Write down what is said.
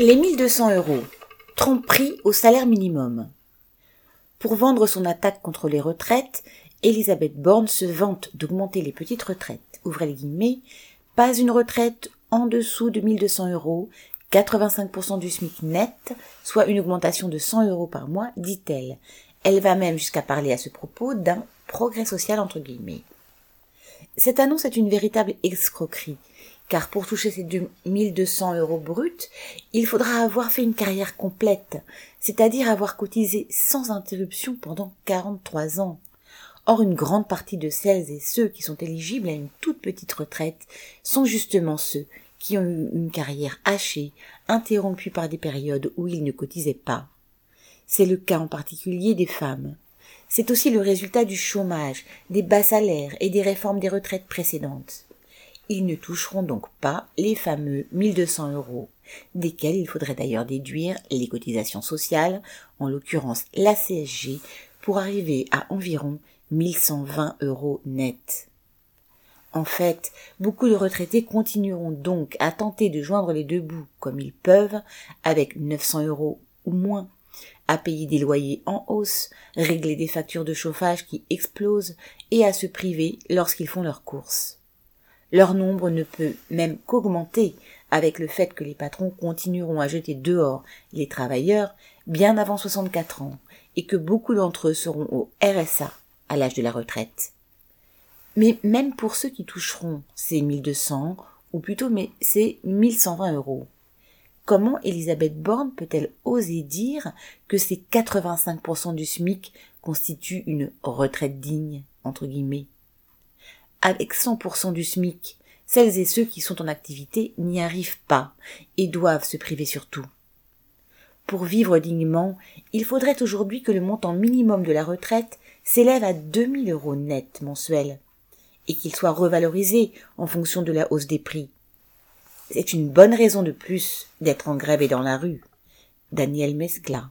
Les 1200 euros. Tromperie au salaire minimum. Pour vendre son attaque contre les retraites, Elisabeth Borne se vante d'augmenter les petites retraites. Ouvrez les guillemets. Pas une retraite en dessous de 1200 euros, 85% du SMIC net, soit une augmentation de 100 euros par mois, dit-elle. Elle va même jusqu'à parler à ce propos d'un progrès social entre guillemets. Cette annonce est une véritable escroquerie car pour toucher ces 2200 euros bruts, il faudra avoir fait une carrière complète, c'est-à-dire avoir cotisé sans interruption pendant 43 ans. Or, une grande partie de celles et ceux qui sont éligibles à une toute petite retraite sont justement ceux qui ont eu une carrière hachée, interrompue par des périodes où ils ne cotisaient pas. C'est le cas en particulier des femmes. C'est aussi le résultat du chômage, des bas salaires et des réformes des retraites précédentes ils ne toucheront donc pas les fameux 1200 euros, desquels il faudrait d'ailleurs déduire les cotisations sociales, en l'occurrence la CSG, pour arriver à environ 1120 euros net. En fait, beaucoup de retraités continueront donc à tenter de joindre les deux bouts comme ils peuvent, avec 900 euros ou moins, à payer des loyers en hausse, régler des factures de chauffage qui explosent et à se priver lorsqu'ils font leurs courses. Leur nombre ne peut même qu'augmenter avec le fait que les patrons continueront à jeter dehors les travailleurs bien avant 64 ans et que beaucoup d'entre eux seront au RSA à l'âge de la retraite. Mais même pour ceux qui toucheront ces 1200 ou plutôt mais ces 1120 euros, comment Elisabeth Borne peut-elle oser dire que ces 85% du SMIC constituent une retraite digne, entre guillemets? Avec 100% du SMIC. Celles et ceux qui sont en activité n'y arrivent pas et doivent se priver surtout. Pour vivre dignement, il faudrait aujourd'hui que le montant minimum de la retraite s'élève à 2000 euros net mensuels et qu'il soit revalorisé en fonction de la hausse des prix. C'est une bonne raison de plus d'être en grève et dans la rue. Daniel Mescla.